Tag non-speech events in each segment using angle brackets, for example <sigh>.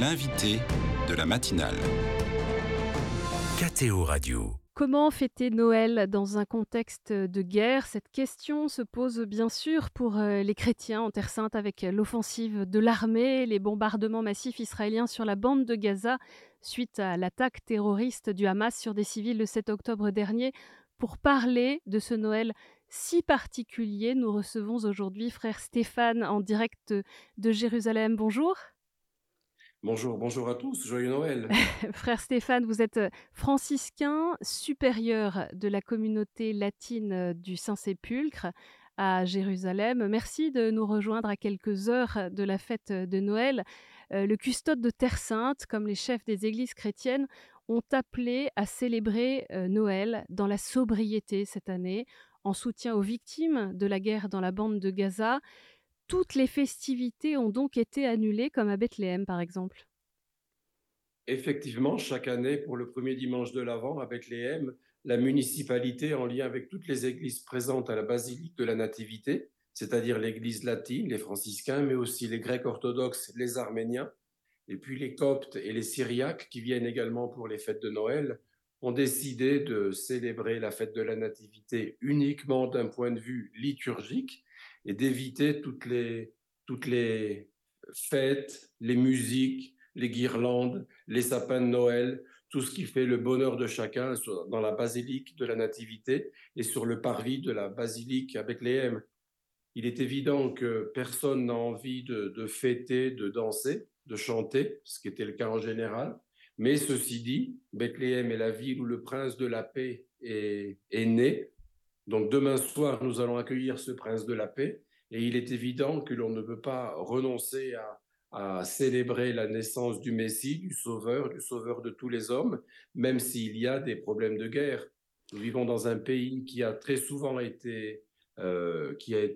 L'invité de la matinale. KTO Radio. Comment fêter Noël dans un contexte de guerre? Cette question se pose bien sûr pour euh, les chrétiens en Terre Sainte avec l'offensive de l'armée, les bombardements massifs israéliens sur la bande de Gaza suite à l'attaque terroriste du Hamas sur des civils le 7 octobre dernier. Pour parler de ce Noël si particulier, nous recevons aujourd'hui frère Stéphane en direct de Jérusalem. Bonjour. Bonjour, bonjour à tous, joyeux Noël. <laughs> Frère Stéphane, vous êtes euh, franciscain supérieur de la communauté latine euh, du Saint-Sépulcre à Jérusalem. Merci de nous rejoindre à quelques heures de la fête de Noël. Euh, le custode de Terre Sainte, comme les chefs des églises chrétiennes, ont appelé à célébrer Noël dans la sobriété cette année, en soutien aux victimes de la guerre dans la bande de Gaza toutes les festivités ont donc été annulées, comme à Bethléem par exemple. Effectivement, chaque année, pour le premier dimanche de l'Avent, à Bethléem, la municipalité, en lien avec toutes les églises présentes à la basilique de la Nativité, c'est-à-dire l'église latine, les franciscains, mais aussi les grecs orthodoxes, les arméniens, et puis les coptes et les syriaques qui viennent également pour les fêtes de Noël, ont décidé de célébrer la fête de la Nativité uniquement d'un point de vue liturgique, et d'éviter toutes les, toutes les fêtes, les musiques, les guirlandes, les sapins de Noël, tout ce qui fait le bonheur de chacun dans la basilique de la Nativité et sur le parvis de la basilique à Bethléem. Il est évident que personne n'a envie de, fêter, de danser, de chanter, ce qui était le cas en général. Mais ceci dit, Bethléem est la ville où le prince de la paix est né. Donc demain soir, nous allons accueillir ce prince de la paix et il est évident que l'on ne peut pas renoncer à, célébrer la naissance du Messie, du Sauveur, du Sauveur de tous les hommes, même s'il y a des problèmes de guerre. Nous vivons dans un pays qui a très souvent été, euh, qui a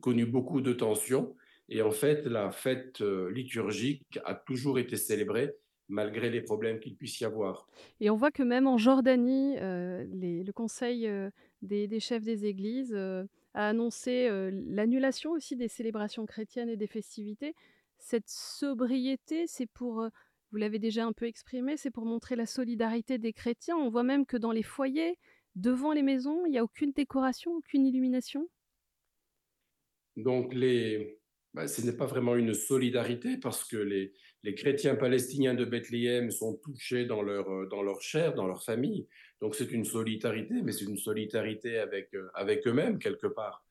connu beaucoup de tensions, et en fait, la fête euh, liturgique a toujours été célébrée malgré les problèmes qu'il puisse y avoir. Et on voit que même en Jordanie, euh, les, le Conseil euh, des, des, chefs des églises euh, a annoncé l'annulation aussi des célébrations chrétiennes et des festivités. Cette sobriété, c'est pour, vous l'avez déjà un peu exprimé, c'est pour montrer la solidarité des chrétiens. On voit même que dans les foyers, devant les maisons, il n'y a aucune décoration, aucune illumination. Donc les, bah, ce n'est pas vraiment une solidarité parce que les, les, chrétiens palestiniens de Bethléem sont touchés dans leur, euh, dans leur chair, dans leur famille. Donc c'est une solidarité, mais c'est une solidarité avec, euh, avec eux-mêmes quelque part.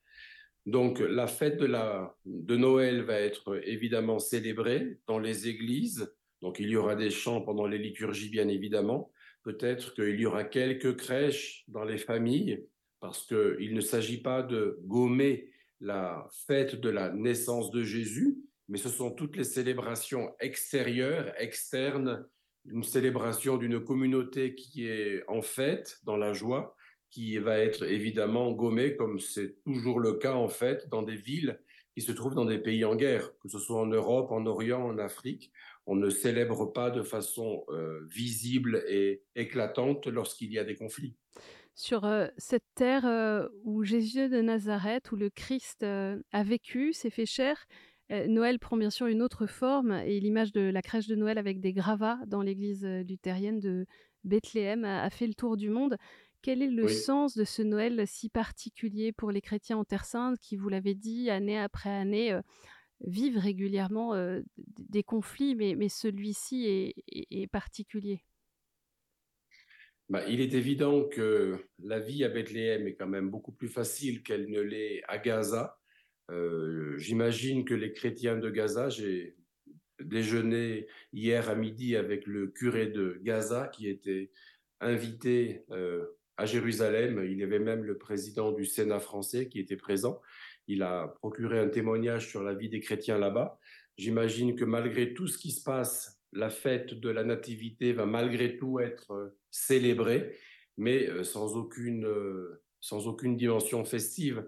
Donc la fête de, la, de Noël va être évidemment célébrée dans les églises. Donc il y aura des chants pendant les liturgies, bien évidemment. Peut-être qu'il y aura quelques crèches dans les familles parce qu'il ne s'agit pas de gommer la fête de la naissance de Jésus, mais ce sont toutes les célébrations extérieures, externes, une célébration d'une communauté qui est en fête, dans la joie, qui va être évidemment gommée, comme c'est toujours le cas en fait, dans des villes qui se trouvent dans des pays en guerre, que ce soit en Europe, en Orient, en Afrique. On ne célèbre pas de façon euh, visible et éclatante lorsqu'il y a des conflits sur euh, cette terre euh, où Jésus de Nazareth, où le Christ a vécu, s'est fait chair. Noël prend bien sûr une autre forme et l'image de la crèche de Noël avec des gravats dans l'église luthérienne de Bethléem a, a, fait le tour du monde. Quel est le oui. sens de ce Noël si particulier pour les chrétiens en Terre Sainte qui, vous l'avez dit, année après année, vivent régulièrement des conflits, mais, mais celui-ci est, est, est particulier? Bah, il est évident que la vie à Bethléem est quand même beaucoup plus facile qu'elle ne l'est à Gaza. Euh, J'imagine que les chrétiens de Gaza, j'ai déjeuné hier à midi avec le curé de Gaza qui était invité euh, à Jérusalem. Il y avait même le président du Sénat français qui était présent. Il a procuré un témoignage sur la vie des chrétiens là-bas. J'imagine que malgré tout ce qui se passe la fête de la Nativité va malgré tout être euh, célébrée, mais sans aucune, sans aucune dimension festive.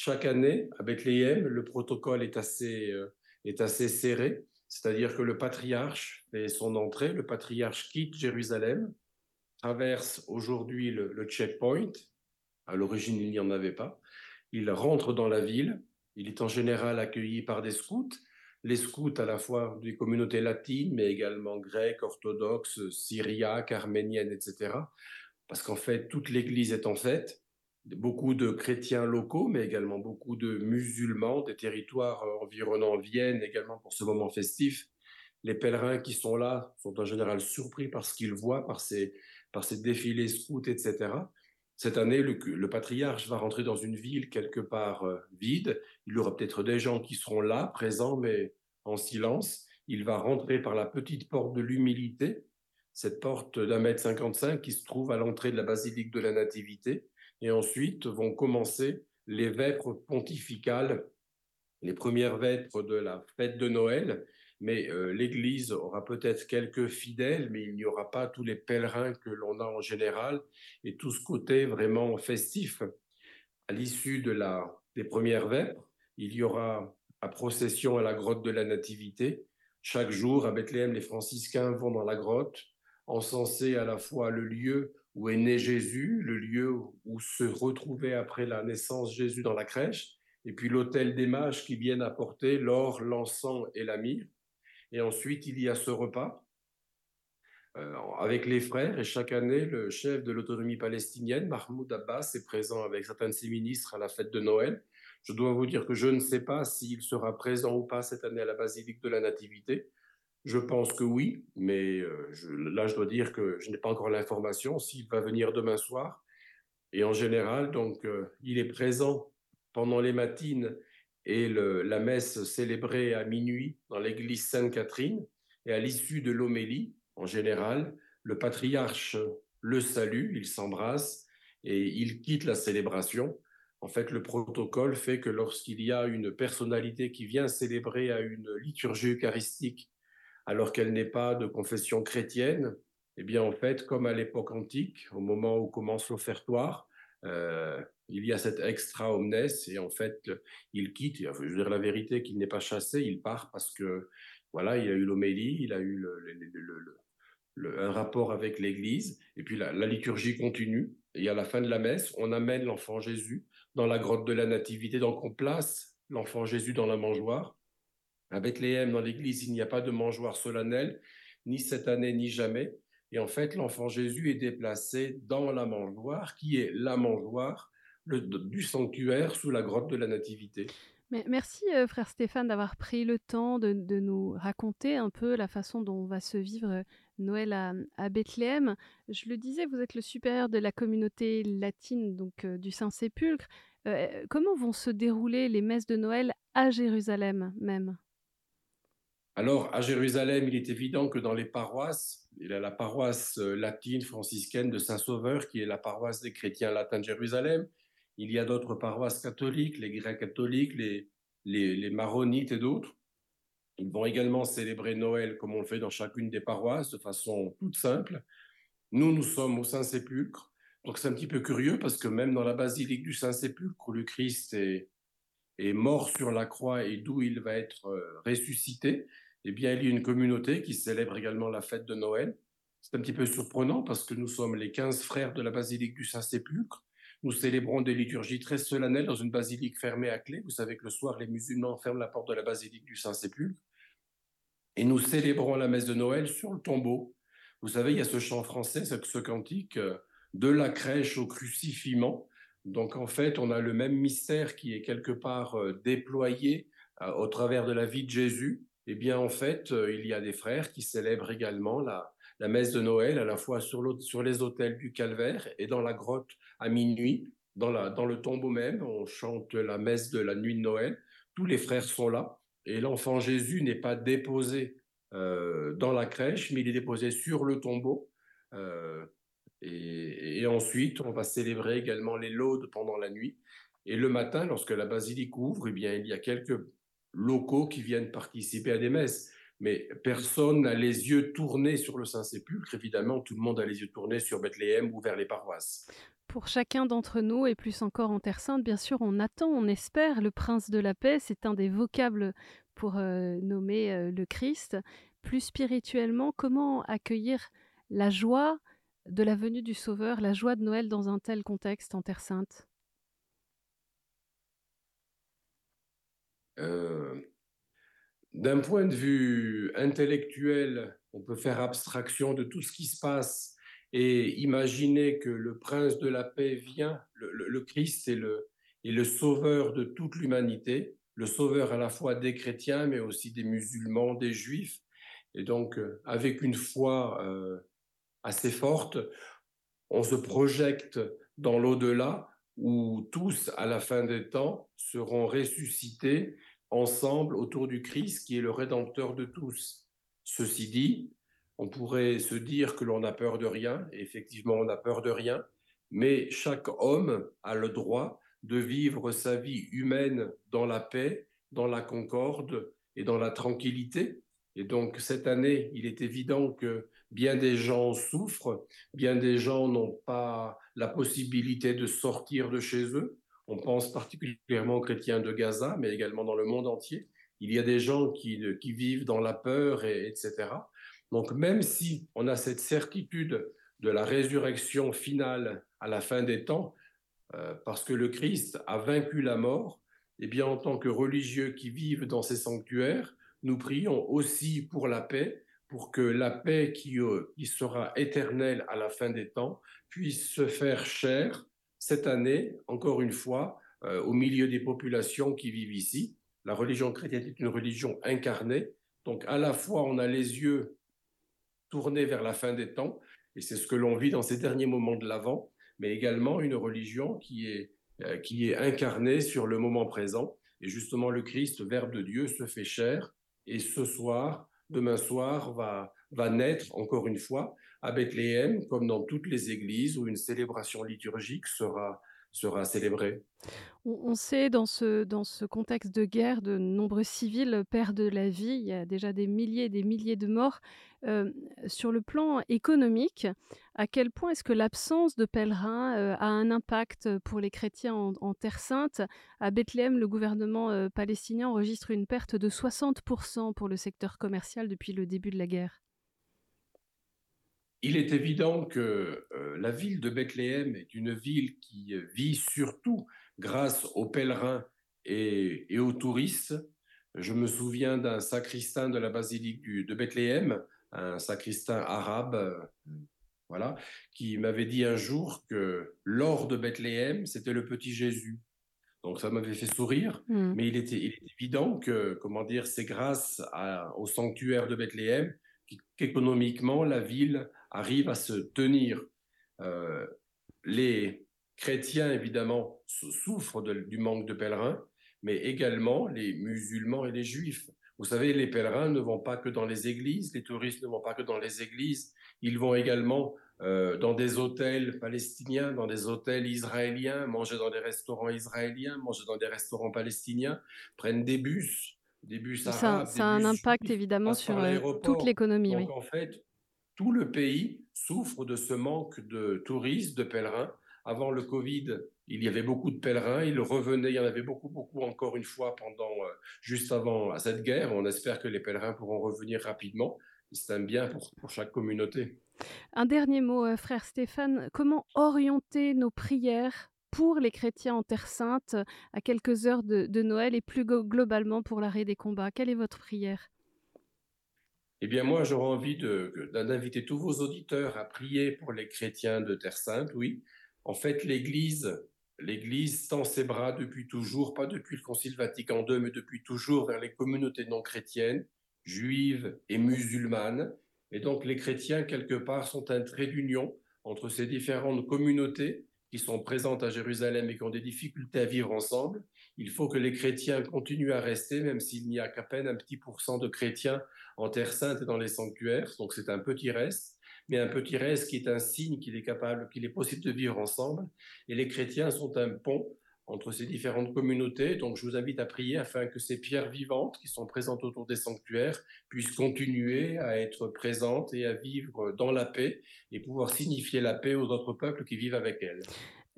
Chaque année, à Bethléem, le protocole est assez, est assez serré, c'est-à-dire que le patriarche fait son entrée, le patriarche quitte Jérusalem, traverse aujourd'hui le, le checkpoint, à l'origine il n'y en avait pas, il rentre dans la ville, il est en général accueilli par des scouts, les scouts à la fois des communautés latines, mais également grecques, orthodoxes, syriaques, arméniennes, etc. Parce qu'en fait, toute l'Église est en fête. Beaucoup de chrétiens locaux, mais également beaucoup de musulmans des territoires environnants viennent également pour ce moment festif. Les pèlerins qui sont là sont en général surpris par ce qu'ils voient, par ces, par ces défilés scouts, etc. Cette année, le, patriarche va rentrer dans une ville quelque part euh, vide. Il y aura peut-être des gens qui seront là, présents, mais en silence. Il va rentrer par la petite porte de l'humilité, cette porte d'un mètre cinquante-cinq qui se trouve à l'entrée de la basilique de la Nativité. Et ensuite vont commencer les vêpres pontificales, les premières vêpres de la fête de Noël, mais euh, l'Église aura peut-être quelques fidèles, mais il n'y aura pas tous les pèlerins que l'on a en général et tout ce côté vraiment festif. À l'issue de la, des premières vêpres, il y aura à procession à la grotte de la Nativité. Chaque jour, à Bethléem, les franciscains vont dans la grotte, encenser à la fois le lieu où est né Jésus, le lieu où se retrouvait après la naissance Jésus dans la crèche, et puis l'autel des mages qui viennent apporter l'or, l'encens et la myrrhe. Et ensuite, il y a ce repas euh, avec les frères. Et chaque année, le chef de l'autonomie palestinienne, Mahmoud Abbas, est présent avec certains de ses ministres à la fête de Noël. Je dois vous dire que je ne sais pas s'il sera présent ou pas cette année à la basilique de la Nativité. Je pense que oui, mais euh, là, je dois dire que je n'ai pas encore l'information s'il va venir demain soir. Et en général, donc, euh, il est présent pendant les matines et la messe célébrée à minuit dans l'église Sainte-Catherine. Et à l'issue de l'homélie, en général, le patriarche le salue, il s'embrasse et il quitte la célébration. En fait, le protocole fait que lorsqu'il y a une personnalité qui vient célébrer à une liturgie eucharistique alors qu'elle n'est pas de confession chrétienne, eh bien, en fait, comme à l'époque antique, au moment où commence l'offertoire, euh, il y a cet extra omnes et en fait, il quitte. Je veux dire la vérité qu'il n'est pas chassé, il part parce que voilà, il a eu l'homélie, il a eu un rapport avec l'Église, et puis la, liturgie continue. Et à la fin de la messe, on amène l'enfant Jésus dans la grotte de la Nativité, donc on place l'enfant Jésus dans la mangeoire. À Bethléem, dans l'Église, il n'y a pas de mangeoire solennel, ni cette année, ni jamais. Et en fait, l'enfant Jésus est déplacé dans la mangeoire, qui est la mangeoire du sanctuaire sous la grotte de la Nativité. Mais merci, euh, frère Stéphane, d'avoir pris le temps de, nous raconter un peu la façon dont va se vivre euh, Noël à, Bethléem. Je le disais, vous êtes le supérieur de la communauté latine, donc euh, du Saint-Sépulcre. comment vont se dérouler les messes de Noël à Jérusalem même? Alors, à Jérusalem, il est évident que dans les paroisses, il y a la paroisse latine franciscaine de Saint-Sauveur, qui est la paroisse des chrétiens latins de Jérusalem. Il y a d'autres paroisses catholiques, les grecs catholiques, les, maronites et d'autres. Ils vont également célébrer Noël comme on le fait dans chacune des paroisses de façon toute simple. Nous, nous sommes au Saint-Sépulcre. Donc c'est un petit peu curieux parce que même dans la basilique du Saint-Sépulcre où le Christ est, est mort sur la croix et d'où il va être euh, ressuscité, eh bien il y a une communauté qui célèbre également la fête de Noël. C'est un petit peu surprenant parce que nous sommes les 15 frères de la basilique du Saint-Sépulcre nous célébrons des liturgies très solennelles dans une basilique fermée à clé. Vous savez que le soir, les musulmans ferment la porte de la basilique du Saint-Sépulcre. Et nous célébrons la messe de Noël sur le tombeau. Vous savez, il y a ce chant français, ce cantique, euh, de la crèche au crucifiement. Donc en fait, on a le même mystère qui est quelque part euh, déployé euh, au travers de la vie de Jésus. Eh bien, en fait, il y a des frères qui célèbrent également la, messe de Noël à la fois sur, les autels du calvaire et dans la grotte à minuit, dans, le tombeau même. On chante la messe de la nuit de Noël. Tous les frères sont là et l'enfant Jésus n'est pas déposé euh, dans la crèche, mais il est déposé sur le tombeau. Euh, et, ensuite, on va célébrer également les laudes pendant la nuit. Et le matin, lorsque la basilique ouvre, eh bien, il y a quelques locaux qui viennent participer à des messes mais personne n'a les yeux tournés sur le Saint-Sépulcre. Évidemment, tout le monde a les yeux tournés sur Bethléem ou vers les paroisses. Pour chacun d'entre nous, et plus encore en Terre Sainte, bien sûr, on attend, on espère le prince de la paix. C'est un des vocables pour euh, nommer euh, le Christ. Plus spirituellement, comment accueillir la joie de la venue du Sauveur, la joie de Noël dans un tel contexte en Terre Sainte? D'un point de vue intellectuel, on peut faire abstraction de tout ce qui se passe et imaginer que le prince de la paix vient, le, Christ est le, le sauveur de toute l'humanité, le sauveur à la fois des chrétiens, mais aussi des musulmans, des juifs. Et donc, euh, avec une foi euh, assez forte, on se projette dans l'au-delà où tous, à la fin des temps, seront ressuscités ensemble autour du Christ qui est le rédempteur de tous. Ceci dit, on pourrait se dire que l'on a peur de rien, et effectivement on a peur de rien, mais chaque homme a le droit de vivre sa vie humaine dans la paix, dans la concorde et dans la tranquillité. Et donc cette année, il est évident que bien des gens souffrent, bien des gens n'ont pas la possibilité de sortir de chez eux. On pense particulièrement aux chrétiens de Gaza, mais également dans le monde entier. Il y a des gens qui, vivent dans la peur, et, etc. Donc même si on a cette certitude de la résurrection finale à la fin des temps, euh, parce que le Christ a vaincu la mort, eh bien en tant que religieux qui vivent dans ces sanctuaires, nous prions aussi pour la paix, pour que la paix qui, euh, qui sera éternelle à la fin des temps puisse se faire chair cette année, encore une fois, euh, au milieu des populations qui vivent ici. La religion chrétienne est une religion incarnée, donc à la fois on a les yeux tournée vers la fin des temps, et c'est ce que l'on vit dans ces derniers moments de l'Avent, mais également une religion qui est, euh, incarnée sur le moment présent. Et justement, le Christ, Verbe de Dieu, se fait chair, et ce soir, demain soir, va, va naître encore une fois à Bethléem, comme dans toutes les églises où une célébration liturgique sera, sera. On, sait dans ce, dans ce contexte de guerre, de nombreux civils perdent la vie. Il y a déjà des milliers et des milliers de morts. Euh, sur le plan économique, à quel point est-ce que l'absence de pèlerins euh, a un impact pour les chrétiens en, Terre Sainte? À Bethléem, le gouvernement euh, palestinien enregistre une perte de 60% pour le secteur commercial depuis le début de la guerre. Il est évident que la ville de Bethléem est une ville qui vit surtout grâce aux pèlerins et, aux touristes. Je me souviens d'un sacristain de la basilique de Bethléem un sacristain arabe, euh, voilà, qui m'avait dit un jour que l'or de Bethléem, c'était le petit Jésus. Donc ça m'avait fait sourire, hmm. mais il était, évident que, comment dire, c'est grâce au sanctuaire de Bethléem qu'économiquement la ville arrive à se tenir. Euh, les chrétiens, évidemment, souffrent du manque de pèlerins, mais également les musulmans et les juifs. Vous savez, les pèlerins ne vont pas que dans les églises, les touristes ne vont pas que dans les églises, ils vont également euh, dans des hôtels palestiniens, dans des hôtels israéliens, manger dans des restaurants israéliens, manger dans des restaurants palestiniens, prennent des bus, Ça, a un impact évidemment sur euh, toute l'économie. Donc en fait, tout le pays souffre de ce manque de touristes, de pèlerins. Avant le Covid, il y avait beaucoup de pèlerins, ils revenaient, il y en avait beaucoup, beaucoup encore une fois pendant, euh, juste avant cette guerre. On espère que les pèlerins pourront revenir rapidement. C'est un bien pour, pour, chaque communauté. Un dernier mot, euh, frère Stéphane. Comment orienter nos prières pour les chrétiens en Terre Sainte à quelques heures de, Noël et plus globalement pour l'arrêt des combats Quelle est votre prière? Eh bien, moi, j'aurais envie d'inviter tous vos auditeurs à prier pour les chrétiens de Terre Sainte, oui. En fait, l'Église L'Église tend ses bras depuis toujours, pas depuis le Concile Vatican II, mais depuis toujours vers les communautés non chrétiennes, juives et musulmanes. Et donc les chrétiens, quelque part, sont un trait d'union entre ces différentes communautés qui sont présentes à Jérusalem et qui ont des difficultés à vivre ensemble. Il faut que les chrétiens continuent à rester, même s'il n'y a qu'à peine un petit pourcent de chrétiens en Terre Sainte et dans les sanctuaires. Donc c'est un petit reste mais un petit reste qui est un signe qu'il est capable, qu'il est possible de vivre ensemble. Et les chrétiens sont un pont entre ces différentes communautés. Donc, je vous invite à prier afin que ces pierres vivantes qui sont présentes autour des sanctuaires puissent continuer à être présentes et à vivre dans la paix et pouvoir signifier la paix aux autres peuples qui vivent avec elles.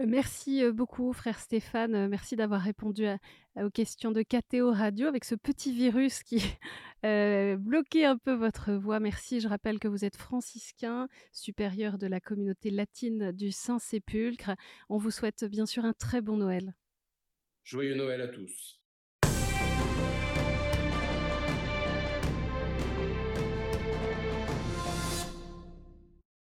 Merci beaucoup, frère Stéphane. Merci d'avoir répondu aux questions de KTO Radio avec ce petit virus qui <laughs> bloquait un peu votre voix. Merci. Je rappelle que vous êtes franciscain, supérieur de la communauté latine du Saint-Sépulcre. On vous souhaite bien sûr un très bon Noël. Joyeux Noël à tous.